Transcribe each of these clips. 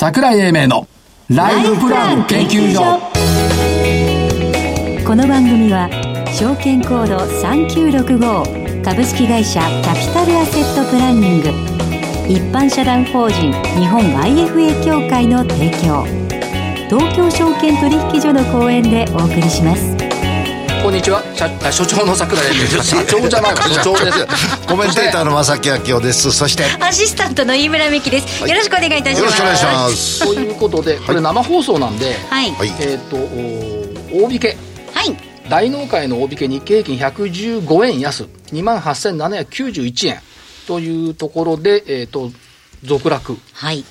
桜井英明のライフプラン研究所。この番組は証券コード3965株式会社キャピタルアセットプランニング。一般社団法人日本 IFA 協会の提供。東京証券取引所の講演でお送りします。こんにちは。社所長の桜井です。社長じゃないわ所長です。コメンテーターの正木明夫です。そして。アシスタントの飯村美希です、よろしくお願いいたします。よろしくお願いします。ということでこれ生放送なんで、はい。はい。えっ、とお大引け。はい。大納会の大引け日経平均115円安。2万8791円。というところで、えっと続落。はい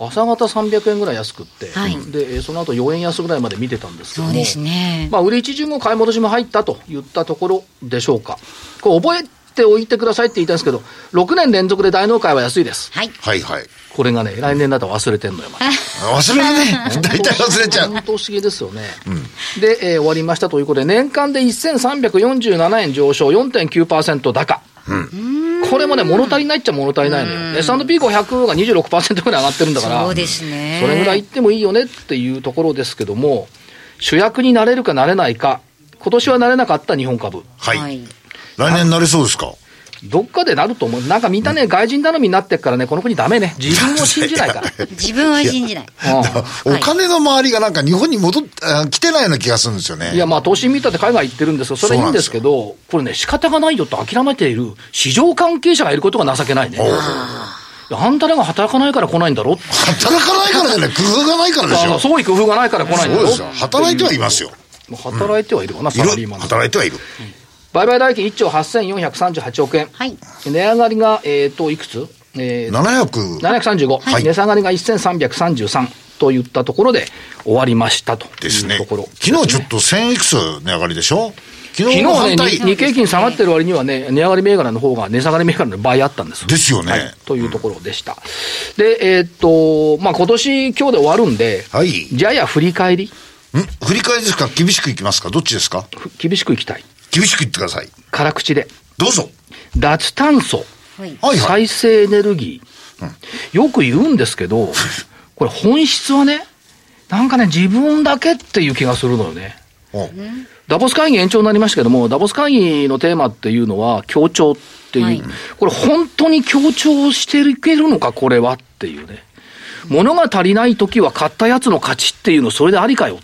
朝方300円ぐらい安くって、はい。でえーその後4円安ぐらいまで見てたんですけどもそうですね、まあ、売り一巡も買い戻しも入ったといったところでしょうか。これ覚えておいてくださいって言いたいんですけど、6年連続で大納会は安いです。はい。はいはい。これがね、来年だと忘れてんのよ、また。忘れるね。大体忘れちゃう。本当不思議ですよね。で、えー終わりましたということで、年間で1347円上昇、4.9%高。これもね、物足りないっちゃ物足りないのよ。S&P500 が26%ぐらい上がってるんだから、そうですね。それぐらいいってもいいよねっていうところですけども、主役になれるかなれないか、今年はなれなかった日本株。はい、はい。来年なれそうですか？どっかでなると思う。なんかみんなね、外人頼みになってっからね、この国ダメね。自分を信じないから。自分は信じない。うお金の周りがなんか日本に戻っあ来てないような気がするんですよね。んいや、まあ、投資見たって海外行ってるんですけど、それいいんですけど、これね、仕方がないよと諦めている市場関係者がいることが情けないね。あんたらが働かないから来ないんだろ？働かないからじゃない。工夫がないからでしょ。あの創意工夫がないから来ないんだろ？そうですよ。働いてはいますよ。働いてはいるわな、いる。サラリーマン働いてはいる売買代金1兆8438億円。はい。値上がりが、えっ、と、いくつ？えー700 735、はい。値下がりが1333といったところで終わりましたとですねいうところ。昨日ちょっと1000いくつ値上がりでしょ？昨昨日はね、日経平均下がってる割にはね、値上がり銘柄の方が値下がり銘柄の倍あったんです。ですよね。はい。というところでした。で、えーっと、まあ、今年、今日で終わるんで、はい。じゃあや振り返り、ん？振り返りですか？厳しくいきますか？どっちですか？ふ厳しくいきたい。厳しく言ってください。辛口で。どうぞ。脱炭素、はい。再生エネルギー、よく言うんですけど、これ本質はね、なんかね、自分だけっていう気がするのよね。おダボス会議延長になりましたけども、ダボス会議のテーマっていうのは協調っていう、はい。これ本当に協調していけるのか、これはっていうね。物が足りないときは買ったやつの勝ちっていうの、それでありかよっ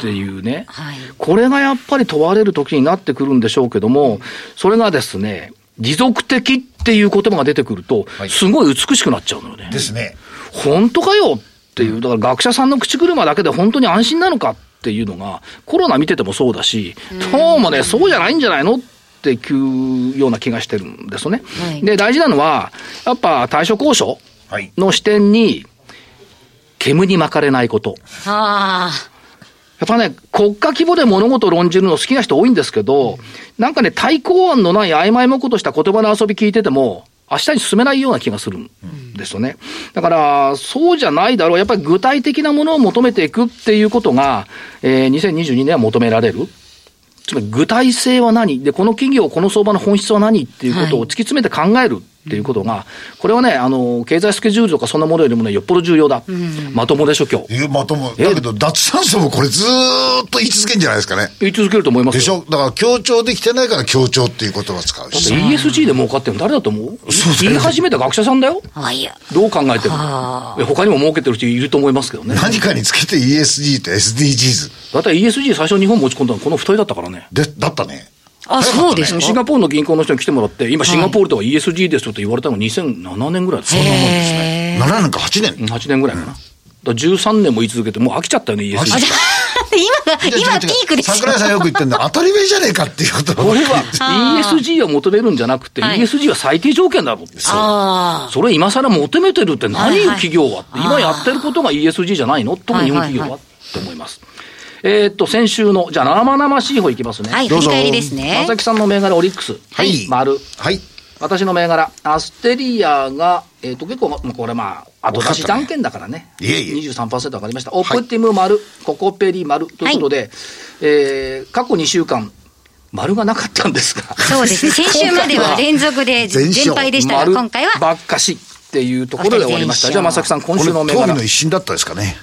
ていうね。はい。これがやっぱり問われる時になってくるんでしょうけども、それがですね、持続的っていう言葉が出てくると、はい。すごい美しくなっちゃうのよね。ですね。本当かよ？っていう、だから学者さんの口車だけで本当に安心なのかっていうのが、コロナ見ててもそうだし、どうもね、そうじゃないんじゃないのっていうような気がしてるんですよね。はい。で、大事なのは、やっぱ対処交渉はい。の視点に、煙に巻かれないこと。あやっぱね、国家規模で物事を論じるの好きな人多いんですけど、なんかね、対抗案のない曖昧もことした言葉の遊び聞いてても、明日に進めないような気がするんですよね。だから、そうじゃないだろう。やっぱり具体的なものを求めていくっていうことが、えー2022年は求められる。つまり具体性は何？で、この企業、この相場の本質は何？っていうことを突き詰めて考えるっていうことが、これはね、あの、経済スケジュールとかそんなものよりもね、よっぽど重要だ。まともでしょ、今日。いやまとも。だけど脱炭素もこれずーっと言い続けんじゃないですかね。言い続けると思いますよ。でしょ？だから強調できてないから強調っていう言葉を使うだってし ESG で儲かってるの誰だと思う？言い始めた学者さんだよ。ああいやどう考えても。は。え他にも儲けてる人いると思いますけどね。何かにつけて ESG と SDGs だって ESG 最初日本持ち込んだのこの二人だったからね。でだったねあそうですかシンガポールの銀行の人に来てもらって、今シンガポールとは ESG ですよって言われたの2007年ぐらいですそんなもんですね。7年か8年。うん8年ぐらいかな。だから13年も言い続けて、もう飽きちゃったよね、ESG。今が今ピークです桜井さんよく言ってんだ。当たり前じゃねえかっていうこと。これは ESG を求めるんじゃなくて、はい。ESG は最低条件だろうって。あそれ今更求めてるって何はいはい企業はって、今やってることが ESG じゃないの？特に日本企業はって思います。えーっと、先週の、じゃあ生々しい方いきますね。あはい振り返りですね佐々木さんの銘柄オリックス。はい丸。はい私の銘柄、アステリアが、えっ、と、結構、まこれまあ、後出しじゃんけんだからね。いえいえ23%上がりました。オプティム丸、ココペリ丸ということで、えー過去2週間、丸がなかったんですが。そうですね 先週までは連続で全敗でしたが丸今回はばっかしっていうところで終わりました。じゃあ、正木さん、今週の銘柄。これの一新だったですかね。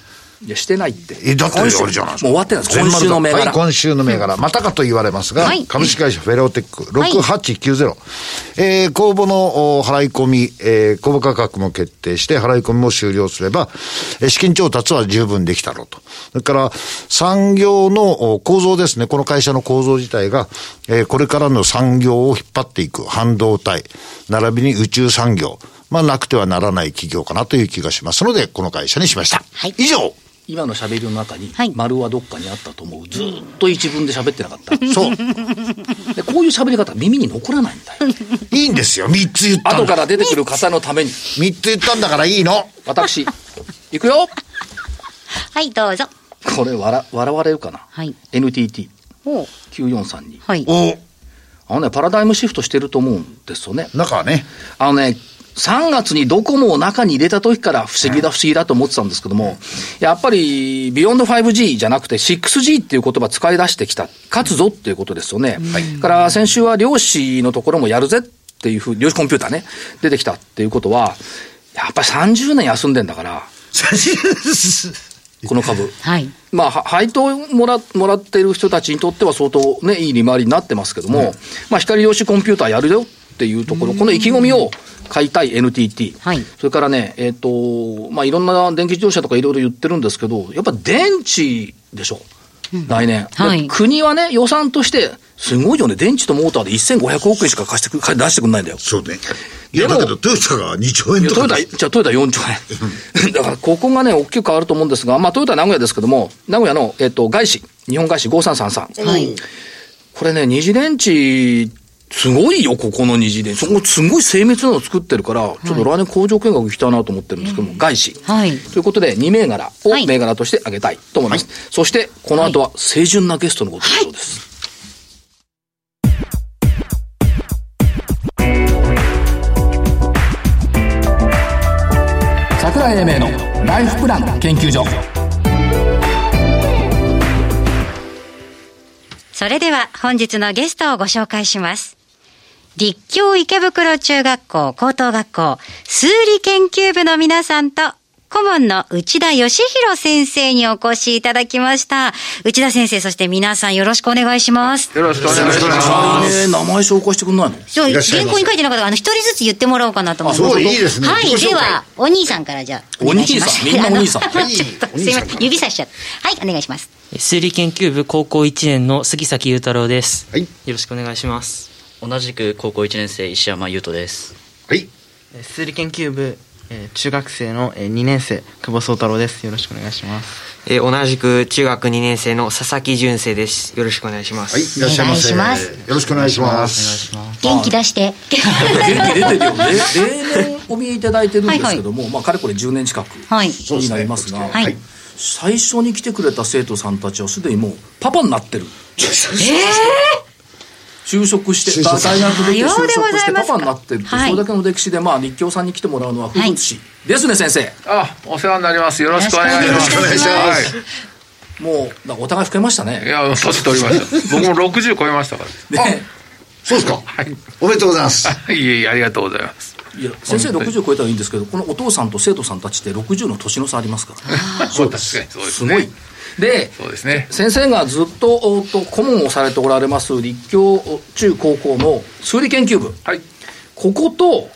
いや、してないって。え、だってあれじゃないもう終わってないです。今週の銘柄。はい、今週の銘柄。またかと言われますが、はい株式会社フェローテック6890。えー公募のお払い込み、えー公募価格も決定して、払い込みも終了すれば、えー資金調達は十分できたろうと。それから、産業のお構造ですね。この会社の構造自体が、えーこれからの産業を引っ張っていく半導体、並びに宇宙産業。まあ、なくてはならない企業かなという気がしますので、この会社にしました。はい以上今の喋りの中にはい、丸はどっかにあったと思う。ずーっと一文で喋ってなかった。そう。でこういう喋り方、耳に残らないんだよ。いいんですよ。三つ言ったんだ後から出てくる方のために。三つ言ったんだからいいの。私、行くよ はい、どうぞ。これ笑、笑われるかな？はい。NTT9432。おはい。おあのね、パラダイムシフトしてると思うんですよね。中はね。あのね、3月にドコモを中に入れた時から不思議だ不思議だと思ってたんですけども、やっぱりビヨンド 5G じゃなくて 6G っていう言葉使い出してきた、勝つぞっていうことですよね。から先週は量子のところもやるぜっていうふうに、量子コンピューターね、出てきたっていうことは、やっぱり30年休んでんだから、この株。はい。まあ、は配当もらもらっている人たちにとっては相当ね、いい利回りになってますけども、まあ、光量子コンピューターやるよっていうところ、この意気込みを買いたい NTT。はいそれからね、えっ、と、まあ、いろんな電気自動車とかいろいろ言ってるんですけど、やっぱ電池でしょ。来年、ではい国はね、予算として、すごいよね、電池とモーターで1500億円しか貸してく 出してくんないんだよ。そうね。いや、だけどトヨタが2兆円いやトヨタ。じゃあトヨタ4兆円。だからここがね、大きく変わると思うんですが、まあトヨタは名古屋ですけども、名古屋の、えっと、外資、日本外資5333。はい。これね、二次電池、すごいよ、ここの二次電池。そこすごい精密なのを作ってるから、ちょっと来年工場見学行きたいなと思ってるんですけども、外資。はい。ということで、2銘柄をはい銘柄として挙げたいと思います。そして、この後は、清純なゲストのご登場です。桜井英明のライフプラン研究所それでは本日のゲストをご紹介します。立教池袋中学校高等学校数理研究部の皆さんと顧問の内田義弘先生にお越しいただきました。内田先生、そして皆さんよろしくお願いします。よろしくお願いします。えー名前紹介してくんないの？じゃあ、いらっしゃいます原稿に書いてなかったから、あの、一人ずつ言ってもらおうかなと思います。あそういいですねはい、では、お兄さんからじゃあ、お願いします。お兄さんみんなお兄さん あのちょっとすいません、指さしちゃった。はい、お願いします。数理研究部高校1年の杉崎裕太郎です。はいよろしくお願いします。同じく高校1年生石山優斗ですはい。数理研究部、えー中学生の、えー、2年生久保宗太郎です。よろしくお願いします。えー同じく中学2年生の佐々木純生です。よろしくお願いします。はい。いらっしゃいませ。お願いしますよろしくお願いします。元気出して。元気出てるよね。例年お見えいただいてるんですけども、まあ、かれこれ10年近くはい。になりますが、はい。最初に来てくれた生徒さんたちはすでにもうパパになってる。就職して、大学出て就さようでご職してパざいますかパになってるって、はいそれだけの歴史で、まあ、立教さんに来てもらうのは風物詩ですね、先生。あ、お世話になります。よろしくお願いします。よろしくお願いしますはいもう、お互い老けましたいね。や、年取りました。僕も60超えましたかねそうですか。おめでとうございます。ら。いえいえ、ありがとうございます。いや先生60超えたらいいんですけど、このお父さんと生徒さんたちって60の年の差ありますから。そう確かにそうですね。すごい。で、そうですね。先生がずっとおと顧問をされておられます立教中高校の数理研究部はい。ここと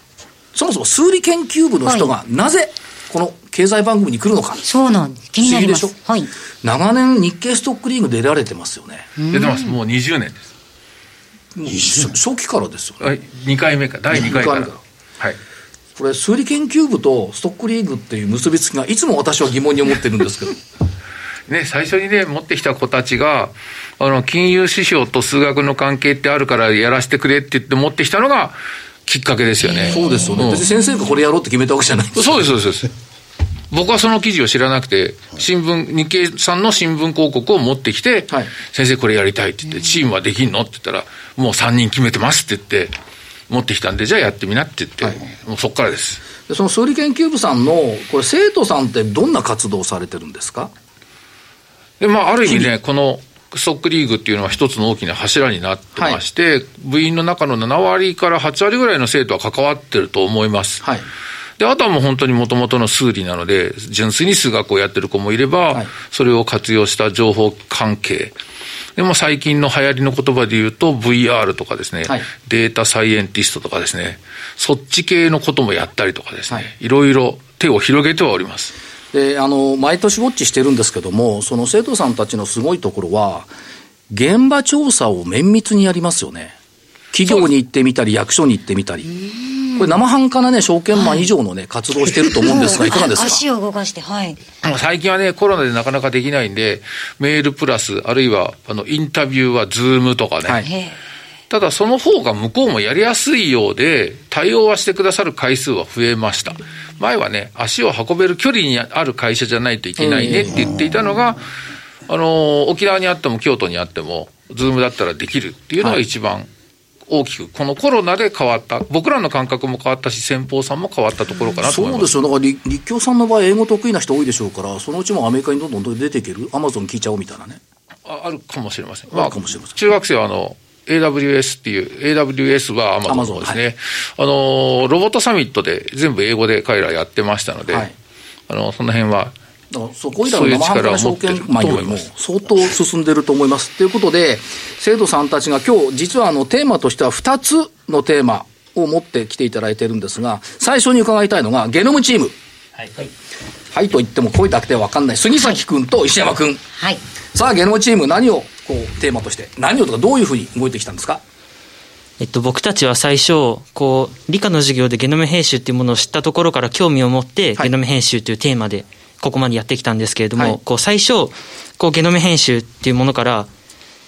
そもそも数理研究部の人がなぜこの経済番組に来るのかそうなんです。気になります不思議で。しょ？はい。長年日経ストックリーグ出られてますよね出てます。もう20年です。もう初初期からですよねはい。2回目か、第2回から。二回目はい。これ数理研究部とストックリーグっていう結びつきがいつも私は疑問に思ってるんですけどね、最初にね、持ってきた子たちが、あの、金融指標と数学の関係ってあるからやらせてくれって言って持ってきたのがきっかけですよね。そうですよね、ん別に先生がこれやろうって決めたわけじゃないそうです、そうですそうです。僕はその記事を知らなくて、新聞、日経さんの新聞広告を持ってきて、はい先生これやりたいって言って、チームはできんのって言ったら、もう3人決めてますって言って、持ってきたんで、じゃあやってみなって言って、はいもうそっからです。でその数理研究部さんのこれ生徒さんってどんな活動をされてるんですか？で、まあ、ある意味ね、このストックリーグっていうのは一つの大きな柱になってまして、部員の中の7割から8割ぐらいの生徒は関わってると思います。はい。で、あとはもう本当にもともとの数理なので、純粋に数学をやってる子もいれば、はい。それを活用した情報関係。でも最近の流行りの言葉で言うと VR とかですね、はい。データサイエンティストとかですね、そっち系のこともやったりとかですね、はい。い、ろいろ手を広げてはおります。であの毎年ウォッチしてるんですけども、その生徒さんたちのすごいところは、現場調査を綿密にやりますよね。企業に行ってみたり、役所に行ってみたり。これ、生半可なね、証券マン以上のね、活動をしてると思うんですが、いかがですか？足を動かして、はい。最近はね、コロナでなかなかできないんで、メールプラス、あるいは、あの、インタビューはズームとかね、はいただその方が向こうもやりやすいようで、対応はしてくださる回数は増えました。前はね、足を運べる距離にある会社じゃないといけないねって言っていたのが、あの、沖縄にあっても京都にあっても、ズームだったらできるっていうのが一番大きく、このコロナで変わった。僕らの感覚も変わったし、先方さんも変わったところかなと思います。そうですよ。だから立、立教さんの場合、英語得意な人多いでしょうから、そのうちもアメリカにどんどん出ていけるアマゾン聞いちゃおうみたいなね。ああるかもしれません。あるかもしれません中学生はあの、AWS っていう、AWS は Amazon ですね。Amazon あの、ロボットサミットで全部英語で彼らやってましたので、はいあの、その辺は、そこいらの生半可な証券マンよりも相当進んでると思います。ということで、生徒さんたちが今日、実はあのテーマとしては2つのテーマを持ってきていただいてるんですが、最初に伺いたいのが、ゲノムチーム。はい。はいと言っても声だけでは分かんない。杉崎君と石山君。はい。さあ、ゲノムチーム何をこうテーマとして、何をとかどういうふうに動いてきたんですか？えっと、僕たちは最初、こう、理科の授業でゲノム編集っていうものを知ったところから興味を持って、はい。ゲノム編集というテーマで、ここまでやってきたんですけれども、はい。こう、最初、こう、ゲノム編集っていうものから、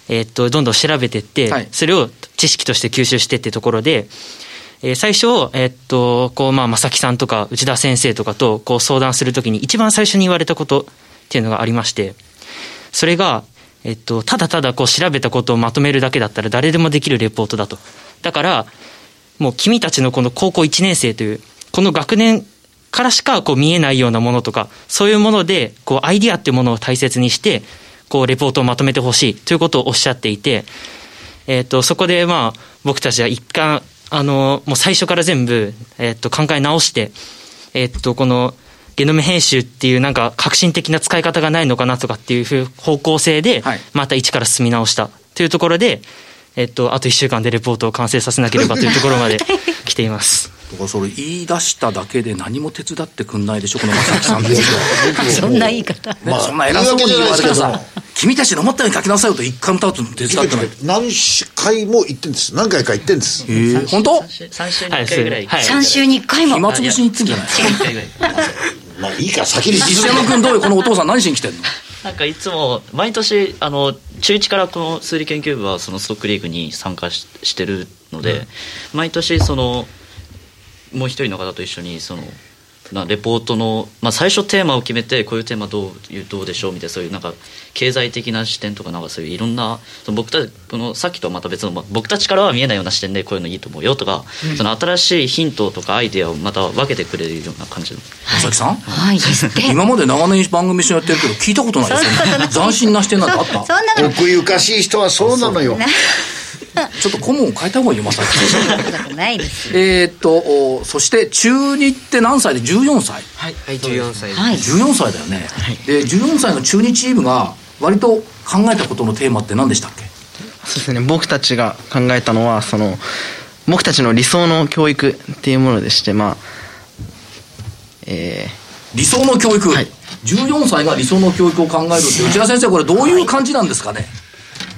えっと、どんどん調べていって、はい。それを知識として吸収してってところで、えー最初、えっと、こう、まあ、正木さんとか内田先生とかと、こう、相談するときに、一番最初に言われたことっていうのがありまして、それが、えっと、ただただこう調べたことをまとめるだけだったら誰でもできるレポートだと。だから、もう君たちのこの高校1年生という、この学年からしかこう見えないようなものとか、そういうもので、こうアイディアっていうものを大切にして、こうレポートをまとめてほしいということをおっしゃっていて、えっと、そこでまあ、僕たちは一貫、あの、もう最初から全部、えっと、考え直して、えっと、この、ゲノム編集っていうなんか革新的な使い方がないのかなとかっていう方向性ではい、また一から進み直したというところで、えっと、あと1週間でレポートを完成させなければというところまで 来ています。だからそれ言い出しただけで何も手伝ってくんないでしょ、この正木さんって。そんな言い方。ね そんな偉そうに言われてさ、君たちの思ったように書きなさいよと一回も歌うと手伝ってない。何回も言ってんです。何回か言ってんです。えー本当？3週にはい1回ぐらい。はい3週に1回も。暇つぶしに言ってんじゃない？1回ぐらい。まあいいから先に石山君どうよ、このお父さん何しに来てんの？なんかいつも毎年あの中1からこの数理研究部はそのストックリーグに参加ししてるので、毎年そのもう一人の方と一緒にそのなレポートの、まあ、最初テーマを決めてこういうテーマどういうどうでしょうみたいなそういうなんか経済的な視点とかなんかそういういろんなその僕たちこのさっきとはまた別の、まあ僕たちからは見えないような視点でこういうのいい。と思うよとか、その新しいヒントとかアイデアをまた分けてくれるような感じの正木さん？はい。今まで長年番組一緒にやってるけど聞いたことないですよね。斬新な視点なんてあったそんなの、奥ゆかしい人はそうなのよ。ちょっと顧問を変えた方がいいよ、まさき と、おそして中2って何歳で？14歳。はい、14歳です。はい。14歳だよね、で14歳の中2チームが割と考えたことのテーマって何でしたっけ？そうですね。僕たちが考えたのはその僕たちの理想の教育っていうものでしてまあえ理想の教育、はい。14歳が理想の教育を考えるって内田先生これどういう感じなんですかね、い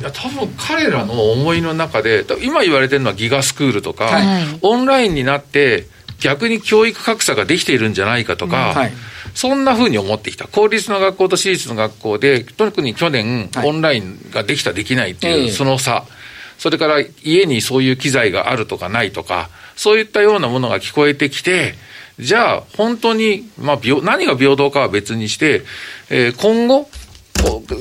や多分彼らの思いの中で今言われてるのはギガスクールとか、はい。オンラインになって逆に教育格差ができているんじゃないかとか、はい。そんな風に思ってきた。公立の学校と私立の学校で特に去年、はい。オンラインができたできないっていう、ええ。その差。それから家にそういう機材があるとかないとかそういったようなものが聞こえてきてじゃあ本当に、まあ、平何が平等かは別にして、えー今後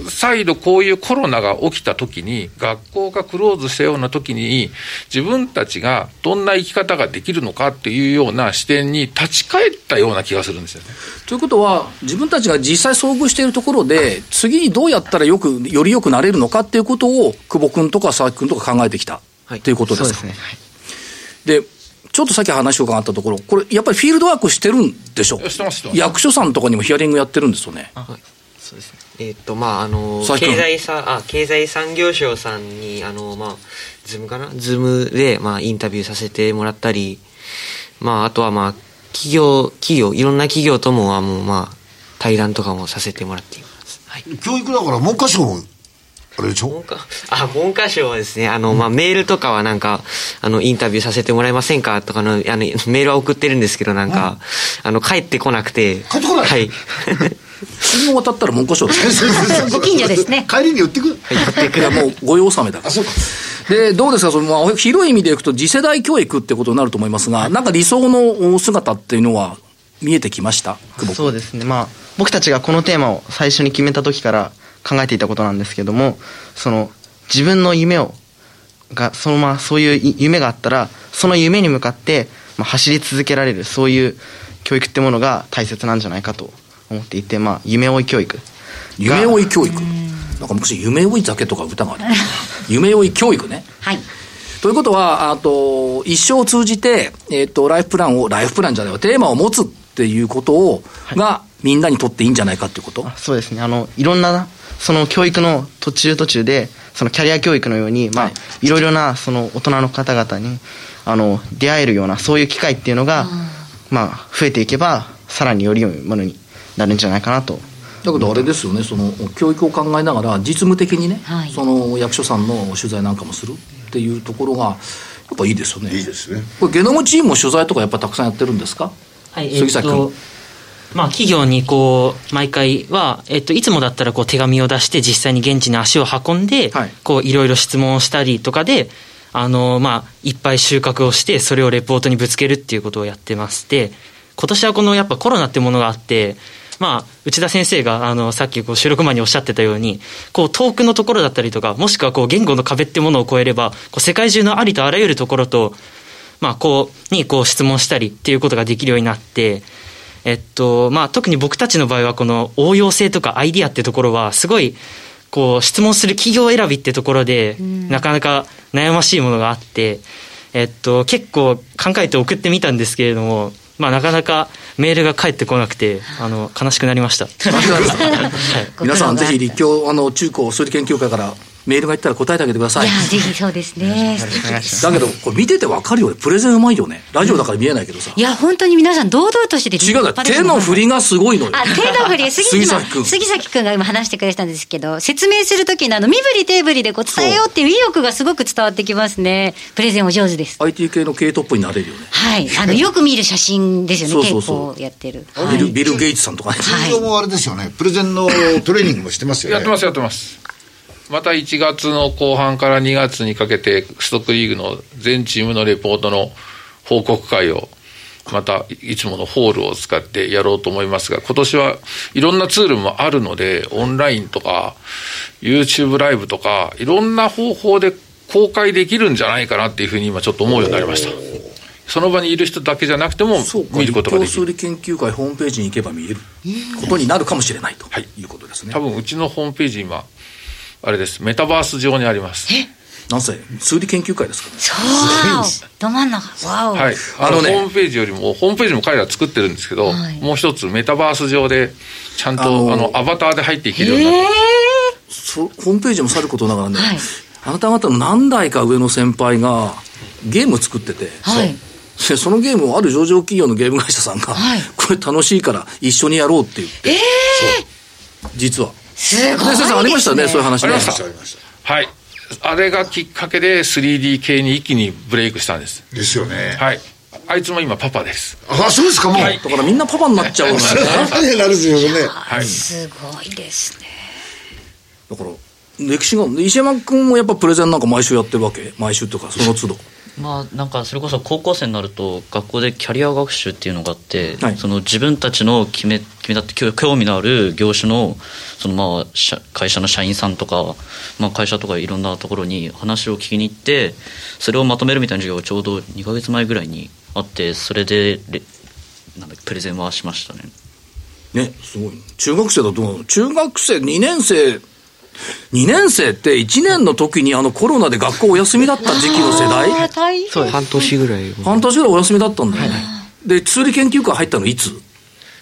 再度こういうコロナが起きた時に学校がクローズしたような時に自分たちがどんな生き方ができるのかっていうような視点に立ち返ったような気がするんですよね。ということは自分たちが実際遭遇しているところで次にどうやったらよくより良くなれるのかっていうことを久保君とか佐々木君とか考えてきた、はい。っていうことですか。そうですね。はい。でちょっとさっき話を伺ったところ、これ、やっぱりフィールドワークしてるんでしょ役所さんとかにもヒアリングやってるんですよね。そうですね。えーっと、まあ、あの、経済さ、あ、経済産業省さんに、あの、まあ、ズームかな？ズームで、まあ、インタビューさせてもらったり、まあ、あとはまあ、企業、企業、いろんな企業とも、あもう、まあ、対談とかもさせてもらっています。はい。教育だから文科省も、あれでしょ？文科、あ、文科省はですね、あの、まあ、メールとかはなんか、あの、インタビューさせてもらえませんか？とかの、あの、メールは送ってるんですけど、なんか、あの、帰ってこなくて。帰ってこない？はい。信号渡ったら文科省ですご近所ですね。帰りに寄ってくいやもう御用納めだから。で、どうですか、そのまあ広い意味でいくと、次世代教育ってことになると思いますが、なんか理想の姿っていうのは見えてきました？久保君。そうですね。まあ僕たちがこのテーマを最初に決めた時から考えていたことなんですけどもその自分の夢をがそのままそういうい夢があったらその夢に向かって、まあ、走り続けられるそういう教育ってものが大切なんじゃないかと思っていて、まあ、夢追い教育が夢追い教育？なんか昔、夢追い酒とか歌がある。夢追い教育ね。はい。ということは、あと、一生を通じて、えっ、と、ライフプランを、ライフプランじゃないわ、テーマを持つっていうことを、が、みんなにとっていいんじゃないかっていうこと？あそうですねあのいろんなその教育の途中途中でそのキャリア教育のように、まあはいい、ろいろなその大人の方々にあの出会えるようなそういう機会っていうのが、まあ、増えていけばさらにより良いものになるんじゃないかなと。だけどあれですよね、その教育を考えながら、実務的にね、はい。その役所さんの取材なんかもするっていうところが、やっぱいいですよね。いいですね。これ、ゲノムチームも取材とかやっぱたくさんやってるんですか？はい、杉崎君。まあ、企業にこう毎回は、えっと、いつもだったらこう手紙を出して実際に現地に足を運んで、はい。こういろいろ質問をしたりとかであの、まあ、いっぱい収穫をしてそれをレポートにぶつけるっていうことをやってまして今年はこのやっぱコロナってものがあって、まあ、内田先生があのさっきこう収録前におっしゃってたようにこう遠くのところだったりとかもしくはこう言語の壁ってものを超えればこう世界中のありとあらゆるところとまあ、こう、にこう質問したりっていうことができるようになって、えっと、まあ、特に僕たちの場合はこの応用性とかアイディアってところはすごい、こう、質問する企業選びってところで、なかなか悩ましいものがあって、えっと、結構考えて送ってみたんですけれども、まあ、なかなかメールが返ってこなくて、あの、悲しくなりました。はい。皆さん、ぜひ立教あの中高数理研究会からメールがいったら答えてあげてください。いや、ぜひそうですね。だけど、これ見ててわかるよね。プレゼンうまいよね。ラジオだから見えないけどさ。いや、本当に皆さん堂々としてて違うだ手の振りがすごいのよ。あ、手の振り、杉崎君杉崎君が今話してくれたんですけど、説明するときのあの、身振り手振りでこう伝えようっていう意欲がすごく伝わってきますね。プレゼンお上手です。IT 系の K トップになれるよね。はい。あの、よく見る写真ですよね、そうそう結そう構やってる。ビルビル・ゲイツさんとかね。はい通常もあれですよね、プレゼンのトレーニングもしてますよね。やってますやってますまた1月の後半から2月にかけてストックリーグの全チームのレポートの報告会をまたいつものホールを使ってやろうと思いますが今年はいろんなツールもあるのでオンラインとか YouTube ライブとかいろんな方法で公開できるんじゃないかなっていうふうに今ちょっと思うようになりました。その場にいる人だけじゃなくても見ることができる。数理研究会ホームページに行けば見えることになるかもしれないとはいいうことですね。多分うちのホームページ今あれです。メタバース上にあります。なんせ、数理研究会ですか？らね。そうど真ん中。わお。はい、あのねホームページよりも、ホームページも彼ら作ってるんですけど、はい。もう一つ、メタバース上で、ちゃんとあのあのアバターで入っていけるようになってそホームページもさることながらね、はい。あなた方の何代か上の先輩がゲーム作ってて、はい。でそのゲームをある上場企業のゲーム会社さんが、はい。これ楽しいから一緒にやろうって言って、そう。実は。すごいですね。で先生ありましたね、そういう話ね。ありましたはい。あれがきっかけで 3D 系に一気にブレイクしたんです。ですよね。はい。あいつも今パパです。あ、そうですか、もう。はいだからみんなパパになっちゃうのよね。何になるんですよね。はい。すごいですね。だから、歴史が、石山君もやっぱプレゼンなんか毎週やってるわけ？毎週とか、その都度。まあなんかそれこそ高校生になると学校でキャリア学習っていうのがあって、はいその自分たちの決め決めたって興興味のある業種のそのまあ社会社の社員さんとか、まあ、会社とかいろんなところに話を聞きに行ってそれをまとめるみたいな授業がちょうど2ヶ月前ぐらいにあってそれでレなんだプレゼンはしましたねね、すごい。中学生だと。中学生2年生2年生って1年の時にあのコロナで学校お休みだった時期の世代？あそう半年ぐらい。半年ぐらいお休みだったんだよね。で、通理研究会入ったのいつ？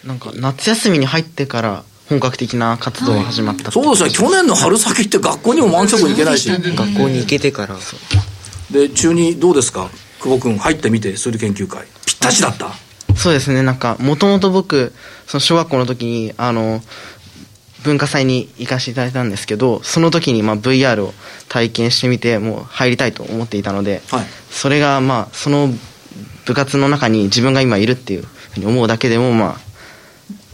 なんか夏休みに入ってから本格的な活動が始まったってそうですね、去年の春先って学校にも満足に行けないし。学校に行けてから。で、中にどうですか？久保君入ってみて、数理研究会。ぴったしだった。そうですねなんかもともと僕その小学校の時にあの文化祭に行かせていただいたんですけどその時にまあ VR を体験してみてもう入りたいと思っていたので、はいそれがまあその部活の中に自分が今いるっていうふうに思うだけでもま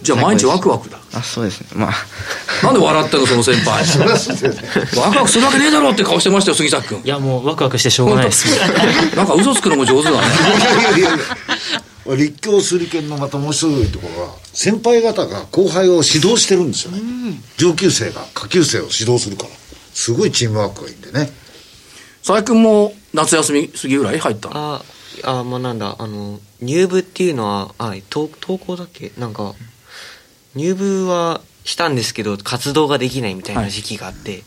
じゃあ毎日ワクワクだ。ああそうですねまあ なんで笑ってんの、その先輩。ワクワクするわけねえだろって顔してましたよ、杉崎君。いやもうワクワクしてしょうがないです なんか嘘つくのも上手だね。いやいやいやいや立教数理研のまた面白いところは先輩方が後輩を指導してるんですよね。上級生が下級生を指導するから。すごいチームワークがいいんでね。佐伯君も夏休み過ぎぐらい入ったの？あ、あ、まあなんだ、あの、入部っていうのは、あ、登登校だっけ？なんか、入部はしたんですけど、活動ができないみたいな時期があって、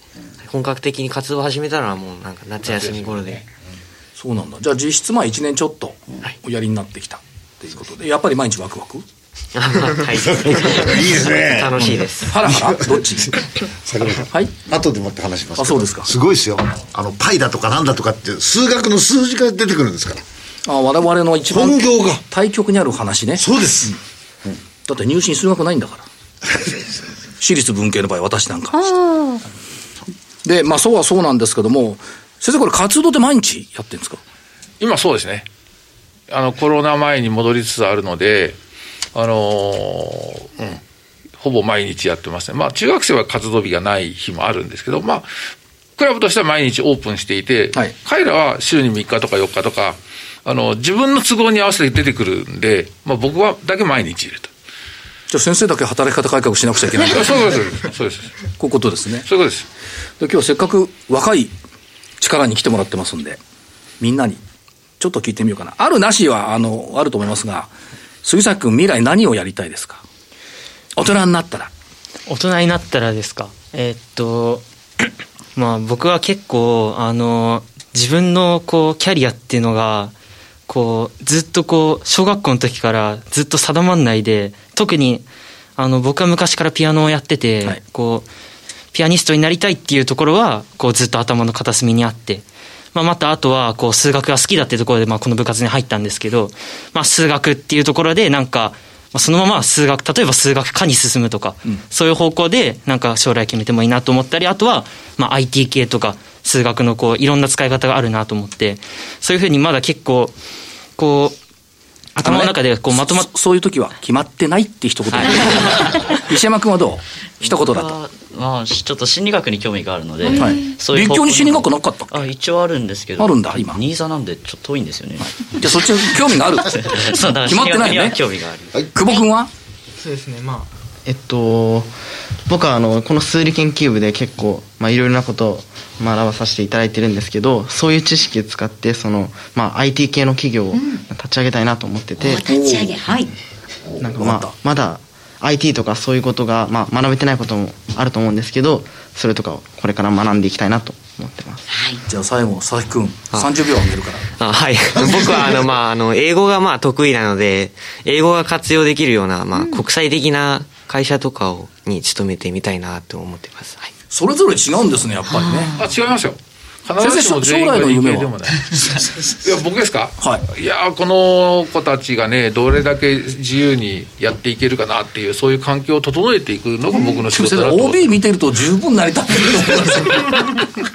本格的に活動を始めたのはもうなんか夏休み頃で。そうなんだ。じゃあ実質まあ1年ちょっとおやりになってきたっていうことで、やっぱり毎日ワクワク？はい。いいですね。楽しいです。ハラハラ。どっち？桜井さんはい。後でもって話しますけど。あそうですか。すごいですよ。あのパイだとかなんだとかって数学の数字が出てくるんですから。あ我々の一番本業が。対極にある話ね。そうです、だって入試に数学ないんだから。私立文系の場合、私なんか。で、まあそうはそうなんですけども、先生これ活動って毎日やってるんですか？今そうですね。あの、コロナ前に戻りつつあるので、あのーほぼ毎日やってますね。まあ、中学生は活動日がない日もあるんですけど、まあ、クラブとしては毎日オープンしていて、はい彼らは週に3日とか4日とか、あの、自分の都合に合わせて出てくるんで、まあ僕はだけ毎日いると。じゃあ先生だけ働き方改革しなくちゃいけない。そうです。そうです。こういうことですね。そういうことです。で今日はせっかく若い力に来てもらってますんで、みんなにちょっと聞いてみようかな。あるなしは、あの、あると思いますが、杉崎君未来何をやりたいですか？大人になったら。大人になったらですか？えーっと まあ僕は結構あの自分のこうキャリアっていうのがこうずっとこう小学校の時からずっと定まんないで特にあの僕は昔からピアノをやってて、はい。こうピアニストになりたいっていうところはこうずっと頭の片隅にあって、まあ、またあとはこう数学が好きだっていうところでまあこの部活に入ったんですけど、まあ、数学っていうところでなんかまあそのまま数学例えば数学科に進むとか、そういう方向でなんか将来決めてもいいなと思ったりあとはまあ IT 系とか数学のこういろんな使い方があるなと思ってそういうふうにまだ結構こう頭の中でこうまとまっそそういう時は決まってないって一言で、石山君はどう？一言だと。はまあ、しちょっと心理学に興味があるので、はい。そういう立教に。心理学なか。ったあ一応あるんですけど。あるんだ今。新座なんでちょっと遠いんですよね、じゃあそっちに興味がある？そうだ決まってないよね。興味がある。久保君は？そうですね。まあえっと僕はあのこの数理研究部で結構まあいろいろなことを学ばさせていただいてるんですけどそういう知識を使ってその、まあ、IT 系の企業を立ち上げたいなと思ってて、立ち上げ。はい。なんかまあまだ IT とかそういうことが、まあ、学べてないこともあると思うんですけどそれとかをこれから学んでいきたいなと思ってます。じゃあ最後、佐々木君、30秒あげるから。あはい。僕は、あの、まあ、あの、英語がまあ得意なので、英語が活用できるような、まあ、国際的な会社とかを、に勤めてみたいなと思ってます。はい。それぞれ違うんですね、やっぱりね。あ、違いますよ。必ずしも全員が理系でもない。いや、僕ですか？はい。いやーこの子たちがね、どれだけ自由にやっていけるかなっていう、そういう環境を整えていくのが僕の仕事だと思う。OB 見てると十分成り立ってると思いますよ。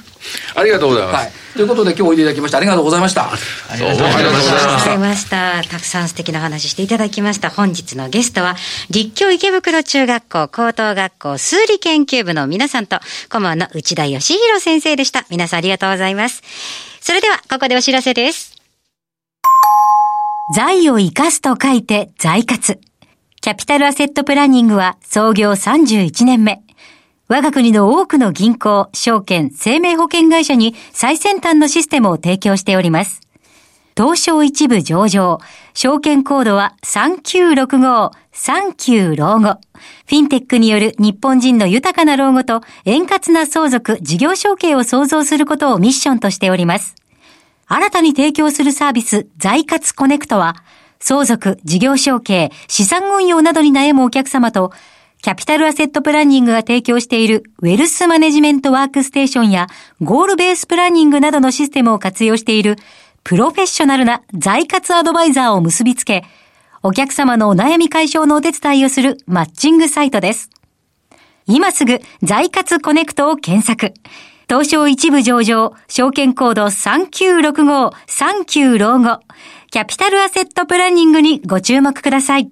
ありがとうございます。はい。ということで今日おいでいただきましてありがとうございました。ありがとうございました。ございました。たくさん素敵な話していただきました。本日のゲストは、立教池袋中学校高等学校数理研究部の皆さんと、顧問の内田義弘先生でした。皆さんありがとうございます。それでは、ここでお知らせです。財を生かすと書いて財活。キャピタルアセットプランニングは創業31年目。我が国の多くの銀行、証券、生命保険会社に最先端のシステムを提供しております。東証一部上場。証券コードは3965、39老後。フィンテックによる日本人の豊かな老後と円滑な相続、事業承継を創造することをミッションとしております。新たに提供するサービス、財活コネクトは、相続、事業承継、資産運用などに悩むお客様と、キャピタルアセットプランニングが提供しているウェルスマネジメントワークステーションやゴールベースプランニングなどのシステムを活用しているプロフェッショナルな財活アドバイザーを結びつけ、お客様のお悩み解消のお手伝いをするマッチングサイトです。今すぐ財活コネクトを検索。東証一部上場、証券コード3965、39老後、キャピタルアセットプランニングにご注目ください。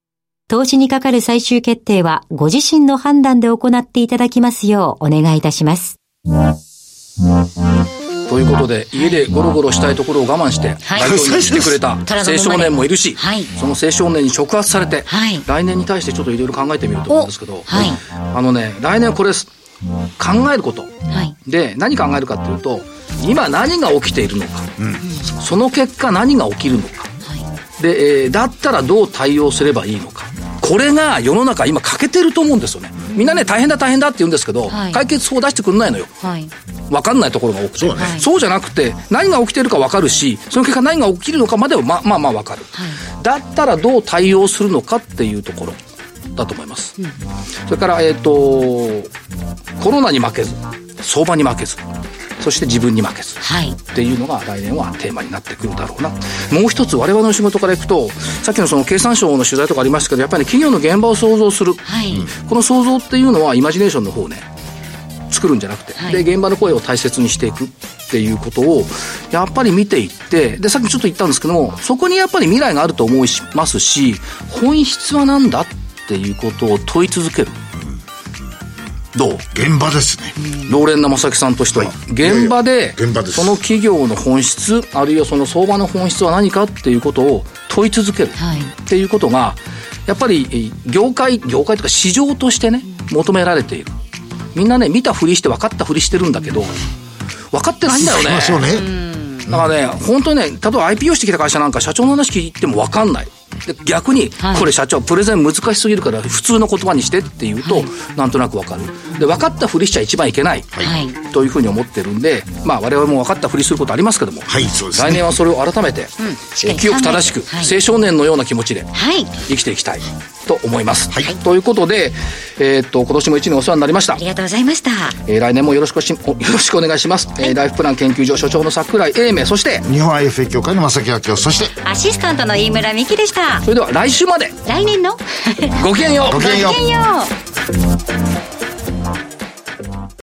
投資にかかる最終決定はご自身の判断で行っていただきますようお願いいたします。ということで、家でゴロゴロしたいところを我慢して、代表にしてくれた青少年もいるし、その青少年に触発されて、来年に対してちょっといろいろ考えてみると思うんですけど、あのね、来年これ、考えること。で、何考えるかっていうと、今何が起きているのか、その結果何が起きるのか、で、えー、だったらどう対応すればいいのか。これが世の中今欠けてると思うんですよね。みんなね、大変だ大変だって言うんですけど、はい、解決法を出してくんないのよ。はい、分かんないところが多くて。そう,、ね、そうじゃなくて、何が起きてるか分かるし、その結果何が起きるのかまではままあまあ分かる、はい。だったらどう対応するのかっていうところ。だと思います、うん、それから、えっ、ー、とコロナに負けず相場に負けずそして自分に負けず、はい、っていうのが来年はテーマになってくるだろうな。もう一つ我々の仕事からいくとさっきのその経産省の取材とかありましたけどやっぱり、ね、企業の現場を想像する、はい、この想像っていうのはイマジネーションの方ね作るんじゃなくて、はい、で現場の声を大切にしていく。っていうことをやっぱり見ていってでさっきちょっと言ったんですけどもそこにやっぱり未来があると思いますし本質は何だっていうことを問い続ける。どう？現場ですね。ローレンナ正樹さんとしては、はい、現場でその企業の本質あるいはその相場の本質は何かっていうことを問い続ける。っていうことがやっぱり業界業界というか市場としてね求められている。みんなね見たふりして分かったふりしてるんだけど分かってないんだよね。そうねだからね、本当にね、例えば IPO してきた会社なんか社長の話聞いても分かんない。で逆に、これ社長プレゼン難しすぎるから普通の言葉にしてって言うと、なんとなく分かるで分かったふりしちゃ一番いけない、というふうに思ってるんでまあ我々も分かったふりすることありますけども、はいそうです来年はそれを改めて、え清く正しく、青少年のような気持ちで生きていきたいと思います、ということで、えっと今年も一年お世話になりました。ありがとうございました、え来年もよろしくしよろしくお願いします、えライフプラン研究所所長の櫻井英明そして日本 IFA 協会の正木明夫そしてアシスタントの飯村美希でした。それでは来週まで。来年の？ごきげんよう。ごきげんよう